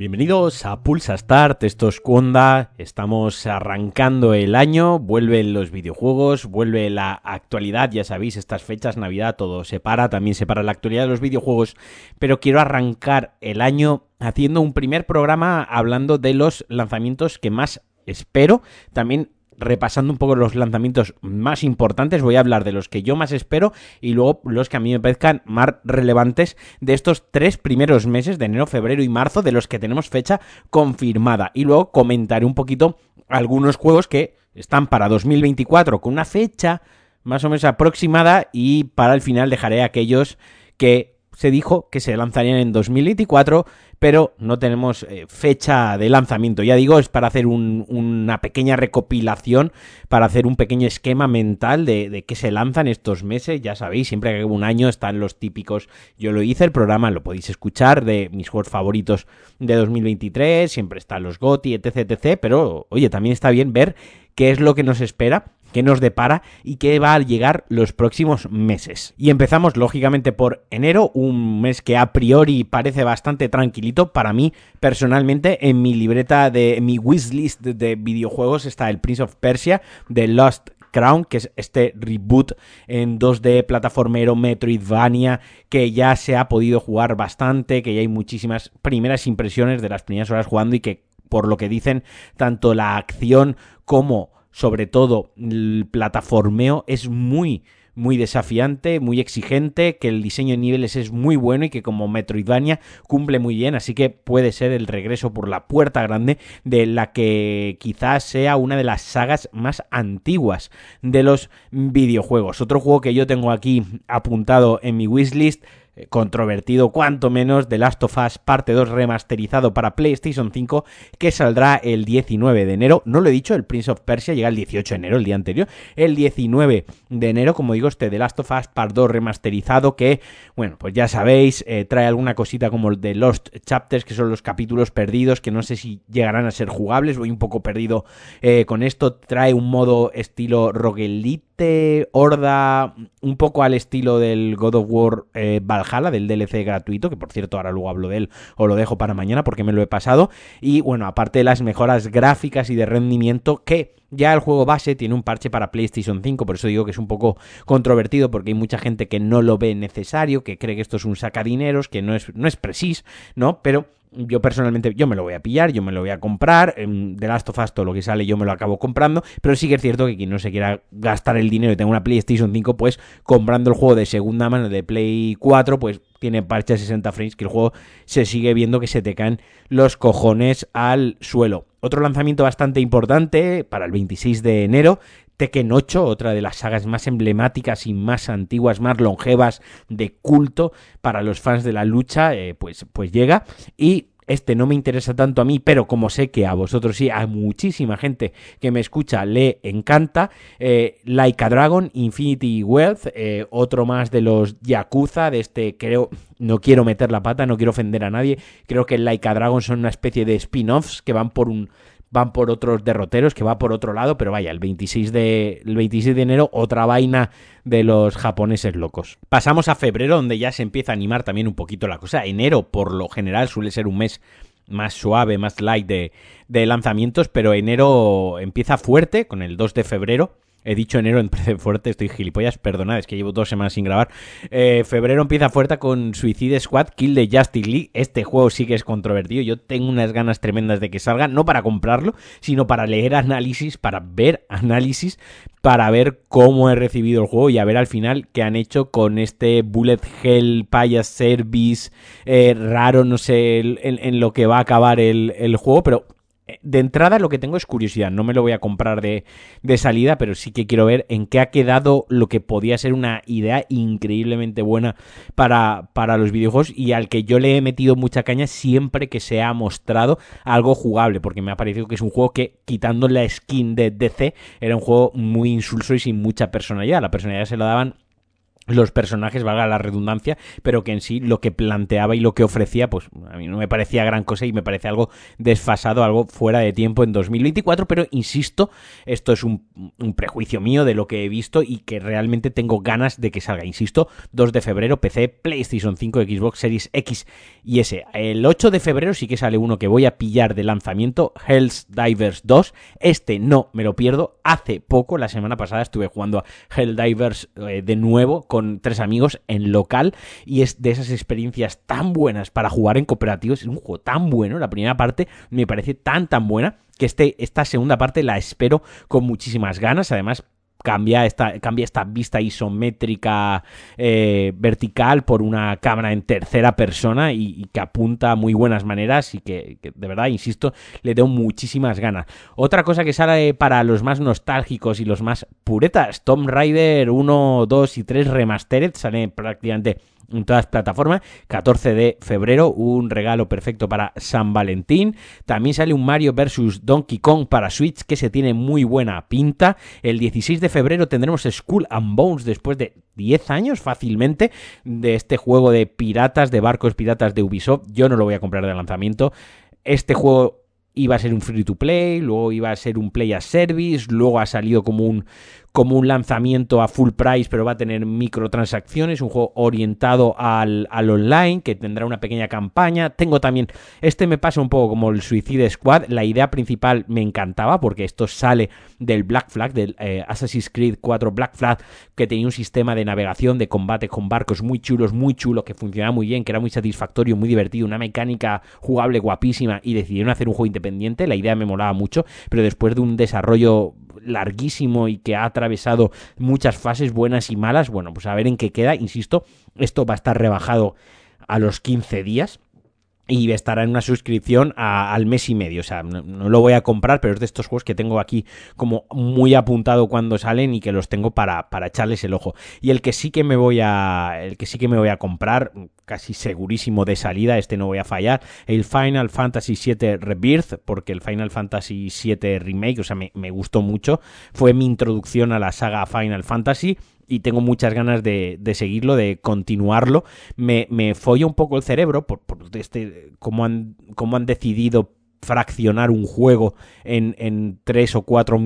Bienvenidos a Pulsa Start, esto es Cuonda, estamos arrancando el año, vuelven los videojuegos, vuelve la actualidad, ya sabéis, estas fechas, Navidad, todo se para, también se para la actualidad de los videojuegos, pero quiero arrancar el año haciendo un primer programa hablando de los lanzamientos que más espero, también repasando un poco los lanzamientos más importantes, voy a hablar de los que yo más espero y luego los que a mí me parezcan más relevantes de estos tres primeros meses de enero, febrero y marzo, de los que tenemos fecha confirmada. Y luego comentaré un poquito algunos juegos que están para 2024 con una fecha más o menos aproximada y para el final dejaré aquellos que se dijo que se lanzarían en 2024, pero no tenemos eh, fecha de lanzamiento. Ya digo, es para hacer una pequeña recopilación, para hacer un pequeño esquema mental de, qué se lanzan estos meses. Ya sabéis, siempre que un año están los típicos. Yo lo hice, el programa lo podéis escuchar de mis juegos favoritos de 2023, siempre están los GOTI, etc, etc. Pero, oye, también está bien ver qué es lo que nos espera qué nos depara y qué va a llegar los próximos meses. Y empezamos lógicamente por enero, un mes que a priori parece bastante tranquilito para mí personalmente en mi libreta de mi wishlist de videojuegos está el Prince of Persia de Lost Crown, que es este reboot en 2D plataformero Metroidvania que ya se ha podido jugar bastante, que ya hay muchísimas primeras impresiones de las primeras horas jugando y que por lo que dicen tanto la acción como sobre todo el plataformeo es muy muy desafiante, muy exigente, que el diseño de niveles es muy bueno y que como Metroidvania cumple muy bien, así que puede ser el regreso por la puerta grande de la que quizás sea una de las sagas más antiguas de los videojuegos. Otro juego que yo tengo aquí apuntado en mi wishlist controvertido cuanto menos The Last of Us parte 2 remasterizado para PlayStation 5 que saldrá el 19 de enero. No lo he dicho, el Prince of Persia llega el 18 de enero, el día anterior. El 19 de enero, como digo, este The Last of Us Part 2 remasterizado que, bueno, pues ya sabéis, eh, trae alguna cosita como el de Lost Chapters, que son los capítulos perdidos, que no sé si llegarán a ser jugables, voy un poco perdido eh, con esto. Trae un modo estilo roguelite horda un poco al estilo del God of War eh, Valhalla, del DLC gratuito, que por cierto ahora luego hablo de él o lo dejo para mañana porque me lo he pasado. Y bueno, aparte de las mejoras gráficas y de rendimiento que ya el juego base tiene un parche para PlayStation 5, por eso digo que es un poco controvertido porque hay mucha gente que no lo ve necesario, que cree que esto es un sacadineros, que no es, no es precis, ¿no? Pero yo personalmente, yo me lo voy a pillar, yo me lo voy a comprar. De Last of Us, todo lo que sale, yo me lo acabo comprando. Pero sí que es cierto que quien no se quiera gastar el dinero y tenga una PlayStation 5, pues comprando el juego de segunda mano de Play 4, pues tiene parche a 60 frames, que el juego se sigue viendo que se te caen los cojones al suelo. Otro lanzamiento bastante importante para el 26 de enero Tekken 8, otra de las sagas más emblemáticas y más antiguas, más longevas de culto para los fans de la lucha, eh, pues, pues llega. Y este no me interesa tanto a mí, pero como sé que a vosotros sí, a muchísima gente que me escucha le encanta, eh, Dragon, Infinity Wealth, eh, otro más de los Yakuza, de este creo, no quiero meter la pata, no quiero ofender a nadie, creo que Like a Dragon son una especie de spin-offs que van por un van por otros derroteros, que va por otro lado, pero vaya, el 26 de, el 26 de enero otra vaina de los japoneses locos. Pasamos a febrero, donde ya se empieza a animar también un poquito la cosa. Enero, por lo general, suele ser un mes más suave, más light de, de lanzamientos, pero enero empieza fuerte con el 2 de febrero He dicho enero empieza fuerte, estoy gilipollas, perdonad, es que llevo dos semanas sin grabar. Eh, febrero empieza fuerte con Suicide Squad, Kill the Justice League. Este juego sí que es controvertido. Yo tengo unas ganas tremendas de que salga, no para comprarlo, sino para leer análisis, para ver análisis, para ver cómo he recibido el juego y a ver al final qué han hecho con este Bullet Hell Paya Service eh, raro, no sé en, lo que va a acabar el, el juego, pero de entrada lo que tengo es curiosidad, no me lo voy a comprar de, de, salida, pero sí que quiero ver en qué ha quedado lo que podía ser una idea increíblemente buena para, para los videojuegos y al que yo le he metido mucha caña siempre que se ha mostrado algo jugable, porque me ha parecido que es un juego que, quitando la skin de DC, era un juego muy insulso y sin mucha personalidad. La personalidad se la daban los personajes, valga la redundancia, pero que en sí lo que planteaba y lo que ofrecía, pues a mí no me parecía gran cosa y me parece algo desfasado, algo fuera de tiempo en 2024, pero insisto, esto es un, prejuicio mío de lo que he visto y que realmente tengo ganas de que salga, insisto, 2 de febrero, PC, PlayStation 5, Xbox Series X y S. El 8 de febrero sí que sale uno que voy a pillar de lanzamiento, Hell's Divers 2, este no me lo pierdo, hace poco, la semana pasada estuve jugando a Hell Divers eh, de nuevo con tres amigos en local y es de esas experiencias tan buenas para jugar en cooperativos. Es un juego tan bueno, la primera parte me parece tan tan buena que este, esta segunda parte la espero con muchísimas ganas. Además, cambia esta, cambia esta vista isométrica eh, vertical por una cámara en tercera persona y, que apunta muy buenas maneras y que, de verdad, insisto, le doy muchísimas ganas. Otra cosa que sale para los más nostálgicos y los más puretas, Tomb Raider 1, 2 y 3 Remastered, sale prácticamente en todas plataformas. 14 de febrero, un regalo perfecto para San Valentín. También sale un Mario vs. Donkey Kong para Switch que se tiene muy buena pinta. El 16 de febrero tendremos Skull and Bones después de 10 años fácilmente de este juego de piratas, de barcos piratas de Ubisoft. Yo no lo voy a comprar de lanzamiento. Este juego iba a ser un free to play, luego iba a ser un play as service, luego ha salido como un como un lanzamiento a full price, pero va a tener microtransacciones, un juego orientado al, online, que tendrá una pequeña campaña. Tengo también, este me pasa un poco como el Suicide Squad, la idea principal me encantaba, porque esto sale del Black Flag, del eh, Assassin's Creed 4 Black Flag, que tenía un sistema de navegación, de combate con barcos muy chulos, muy chulo, que funcionaba muy bien, que era muy satisfactorio, muy divertido, una mecánica jugable guapísima, y decidieron hacer un juego independiente, la idea me molaba mucho, pero después de un desarrollo larguísimo y que ha atravesado muchas fases buenas y malas, bueno, pues a ver en qué queda, insisto, esto va a estar rebajado a los 15 días y estará en una suscripción al mes y medio. O sea, no, lo voy a comprar, pero es de estos juegos que tengo aquí como muy apuntado cuando salen y que los tengo para, para echarles el ojo. Y el que sí que me voy a. El que sí que me voy a comprar, casi segurísimo de salida, este no voy a fallar. El Final Fantasy VII Rebirth, porque el Final Fantasy VII Remake, o sea, me, me gustó mucho. Fue mi introducción a la saga Final Fantasy y tengo muchas ganas de, seguirlo, de continuarlo. Me, me folla un poco el cerebro por, este, cómo han, cómo han decidido fraccionar un juego en, en tres o cuatro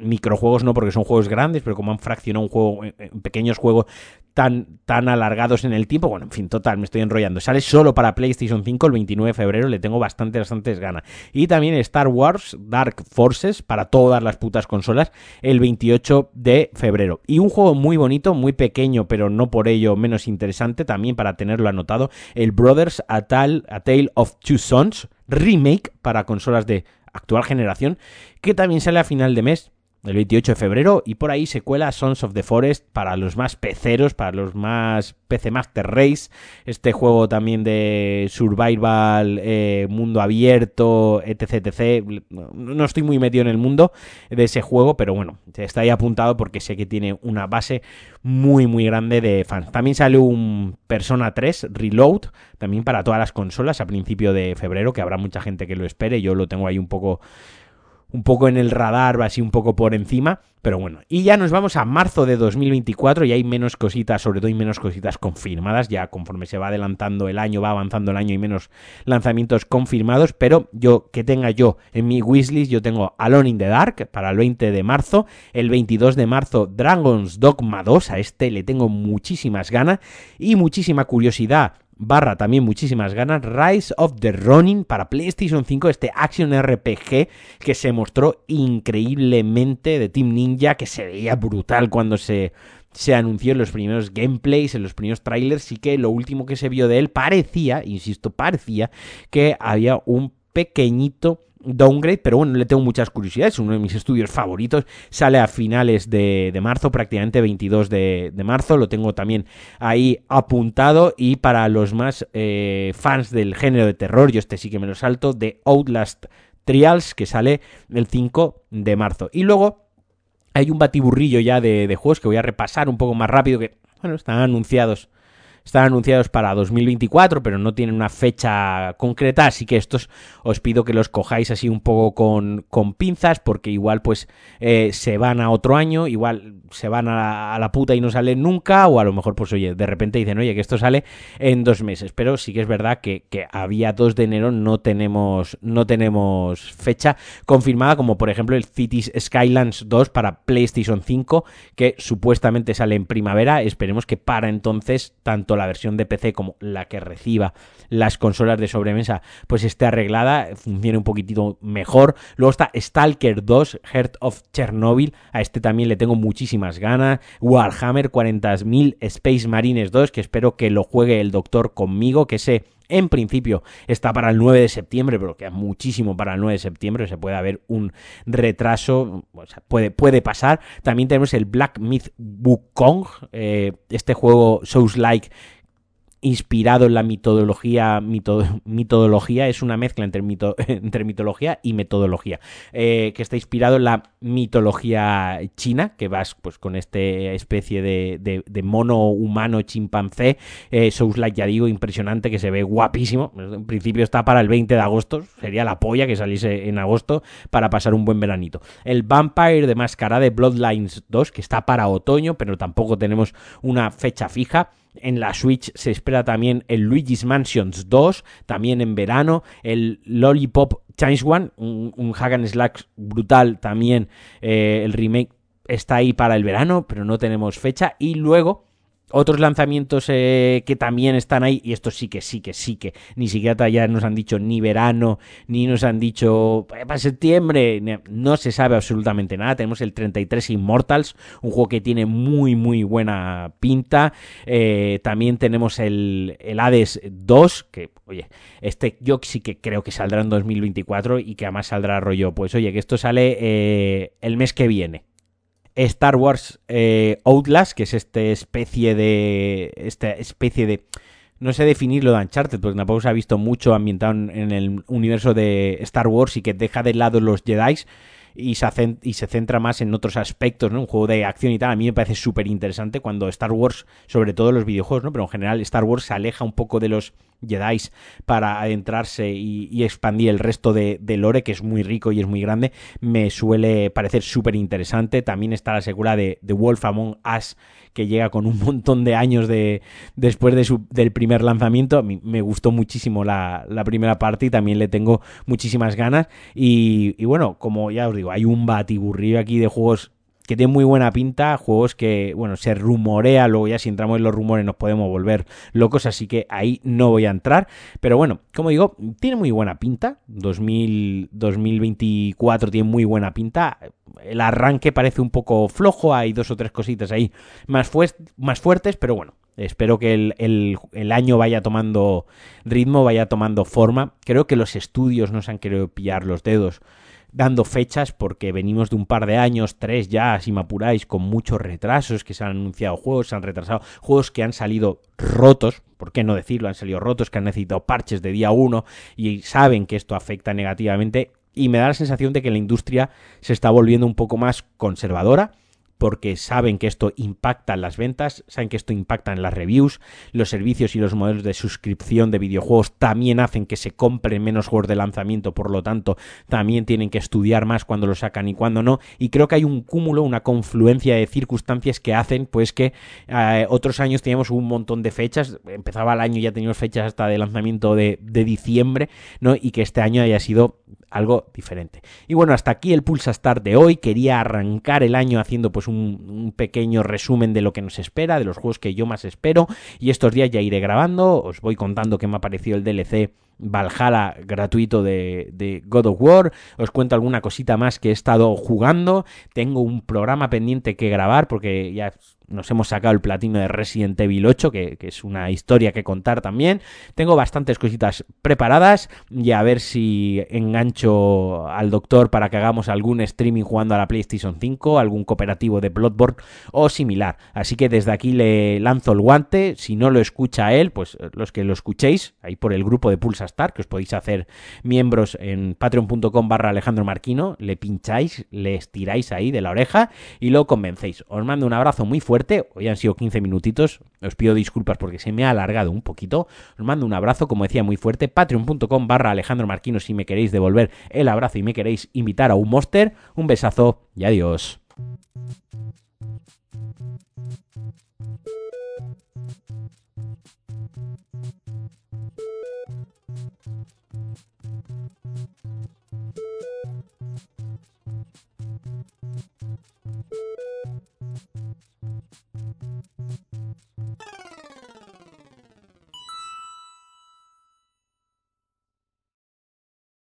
microjuegos, no porque son juegos grandes, pero como han fraccionado un juego en pequeños juegos tan, tan alargados en el tiempo. Bueno, en fin, total, me estoy enrollando. Sale solo para PlayStation 5 el 29 de febrero, le tengo bastante, bastantes ganas. Y también Star Wars Dark Forces para todas las putas consolas el 28 de febrero. Y un juego muy bonito, muy pequeño, pero no por ello menos interesante, también para tenerlo anotado, el Brothers A Tale of Two Sons remake para consolas de actual generación, que también sale a final de mes el 28 de febrero y por ahí se cuela Sons of the Forest para los más peceros, para los más PC Master Race, este juego también de survival, eh, mundo abierto, etc, etc. No estoy muy metido en el mundo de ese juego, pero bueno, está ahí apuntado porque sé que tiene una base muy muy grande de fans. También sale un Persona 3 Reload, también para todas las consolas a principio de febrero, que habrá mucha gente que lo espere, yo lo tengo ahí un poco un poco en el radar, así un poco por encima, pero bueno. Y ya nos vamos a marzo de 2024 y hay menos cositas, sobre todo hay menos cositas confirmadas, ya conforme se va adelantando el año, va avanzando el año y menos lanzamientos confirmados, pero yo que tenga yo en mi wishlist, yo tengo Alone in the Dark para el 20 de marzo, el 22 de marzo Dragon's Dogma 2, a este le tengo muchísimas ganas y muchísima curiosidad barra también muchísimas ganas, Rise of the Ronin para PlayStation 5, este action RPG que se mostró increíblemente de Team Ninja, que se veía brutal cuando se, se anunció en los primeros gameplays, en los primeros trailers, y que lo último que se vio de él parecía, insisto, parecía que había un pequeñito downgrade, pero bueno, le tengo muchas curiosidades, uno de mis estudios favoritos, sale a finales de, marzo, prácticamente 22 de, marzo, lo tengo también ahí apuntado. Y para los más eh, fans del género de terror, yo este sí que me lo salto, de Outlast Trials, que sale el 5 de marzo. Y luego hay un batiburrillo ya de, de juegos que voy a repasar un poco más rápido, que bueno, están anunciados están anunciados para 2024, pero no tienen una fecha concreta, así que estos os pido que los cojáis así un poco con, con pinzas, porque igual pues eh, se van a otro año, igual se van a, la puta y no salen nunca, o a lo mejor, pues oye, de repente dicen, oye, que esto sale en dos meses. Pero sí que es verdad que, que había 2 de enero no tenemos, no tenemos fecha confirmada, como por ejemplo el Cities Skylands 2 para PlayStation 5, que supuestamente sale en primavera. Esperemos que para entonces, tanto la versión de PC como la que reciba las consolas de sobremesa, pues esté arreglada, funcione un poquitito mejor. Luego está Stalker 2, Heart of Chernobyl. A este también le tengo muchísimas ganas. Warhammer 40.000 Space Marines 2, que espero que lo juegue el doctor conmigo, que ese en principio está para el 9 de septiembre, pero queda muchísimo para el 9 de septiembre, se puede haber un retraso, puede, puede pasar. También tenemos el Black Myth Wukong, eh, este juego Souls-like inspirado en la mitología, mitología es una mezcla entre, mito, entre mitología y metodología, eh, que está inspirado en la mitología china, que vas pues con esta especie de, de, mono humano chimpancé, eh, Souls-like, ya digo, impresionante, que se ve guapísimo, en principio está para el 20 de agosto, sería la polla que saliese en agosto para pasar un buen veranito. El Vampire de Máscara de Bloodlines 2, que está para otoño, pero tampoco tenemos una fecha fija, en la Switch se espera también el Luigi's Mansions 2, también en verano. El Lollipop Change One, un, un hack and brutal también. Eh, el remake está ahí para el verano, pero no tenemos fecha. Y luego otros lanzamientos eh, que también están ahí, y esto sí que sí que sí que ni siquiera ya nos han dicho ni verano, ni nos han dicho eh, para septiembre, no se sabe absolutamente nada. Tenemos el 33 Immortals, un juego que tiene muy muy buena pinta. También tenemos el, el Hades 2, que oye, este yo sí que creo que saldrá en 2024 y que además saldrá rollo, pues oye, que esto sale el mes que viene. Star Wars eh, Outlast, que es esta especie de. Esta especie de. No sé definirlo de Uncharted, porque tampoco se ha visto mucho ambientado en el universo de Star Wars y que deja de lado los Jedi y se, y se centra más en otros aspectos, ¿no? Un juego de acción y tal. A mí me parece súper interesante cuando Star Wars, sobre todo los videojuegos, ¿no? Pero en general Star Wars se aleja un poco de los Jedi para adentrarse y, expandir el resto de, lore, que es muy rico y es muy grande, me suele parecer súper interesante. También está la secuela de, The Wolf Among Us, que llega con un montón de años de, después de del primer lanzamiento. me gustó muchísimo la, primera parte y también le tengo muchísimas ganas. Y, y bueno, como ya os digo, hay un batiburrillo aquí de juegos que tiene muy buena pinta, juegos que, bueno, se rumorea, luego ya si entramos en los rumores nos podemos volver locos, así que ahí no voy a entrar, pero bueno, como digo, tiene muy buena pinta, 2000, 2024 tiene muy buena pinta, el arranque parece un poco flojo, hay dos o tres cositas ahí más, más fuertes, pero bueno, Espero que el, el, año vaya tomando ritmo, vaya tomando forma. Creo que los estudios no se han querido pillar los dedos dando fechas porque venimos de un par de años, tres ya, si me apuráis, con muchos retrasos que se han anunciado juegos, se han retrasado, juegos que han salido rotos, ¿por qué no decirlo? Han salido rotos, que han necesitado parches de día uno y saben que esto afecta negativamente y me da la sensación de que la industria se está volviendo un poco más conservadora porque saben que esto impacta en las ventas, saben que esto impacta en las reviews, los servicios y los modelos de suscripción de videojuegos también hacen que se compren menos juegos de lanzamiento, por lo tanto también tienen que estudiar más cuando lo sacan y cuando no, y creo que hay un cúmulo, una confluencia de circunstancias que hacen pues que eh, otros años teníamos un montón de fechas, empezaba el año y ya teníamos fechas hasta de lanzamiento de, de diciembre, ¿no? Y que este año haya sido algo diferente. Y bueno, hasta aquí el Pulsa Start de hoy. Quería arrancar el año haciendo pues un, pequeño resumen de lo que nos espera, de los juegos que yo más espero. Y estos días ya iré grabando. Os voy contando qué me ha parecido el DLC Valhalla gratuito de, de, God of War. Os cuento alguna cosita más que he estado jugando. Tengo un programa pendiente que grabar porque ya nos hemos sacado el platino de Resident Evil 8, que, es una historia que contar también. Tengo bastantes cositas preparadas y a ver si engancho al doctor para que hagamos algún streaming jugando a la PlayStation 5, algún cooperativo de Bloodborne o similar. Así que desde aquí le lanzo el guante. Si no lo escucha él, pues los que lo escuchéis, ahí por el grupo de Pulsa Star, que os podéis hacer miembros en patreon.com barra Alejandro Marquino, le pincháis, le estiráis ahí de la oreja y lo convencéis. Os mando un abrazo muy Hoy han sido 15 minutitos. Os pido disculpas porque se me ha alargado un poquito. Os mando un abrazo, como decía, muy fuerte. Patreon.com barra Alejandro Marquino si me queréis devolver el abrazo y me queréis invitar a un monster. Un besazo y adiós.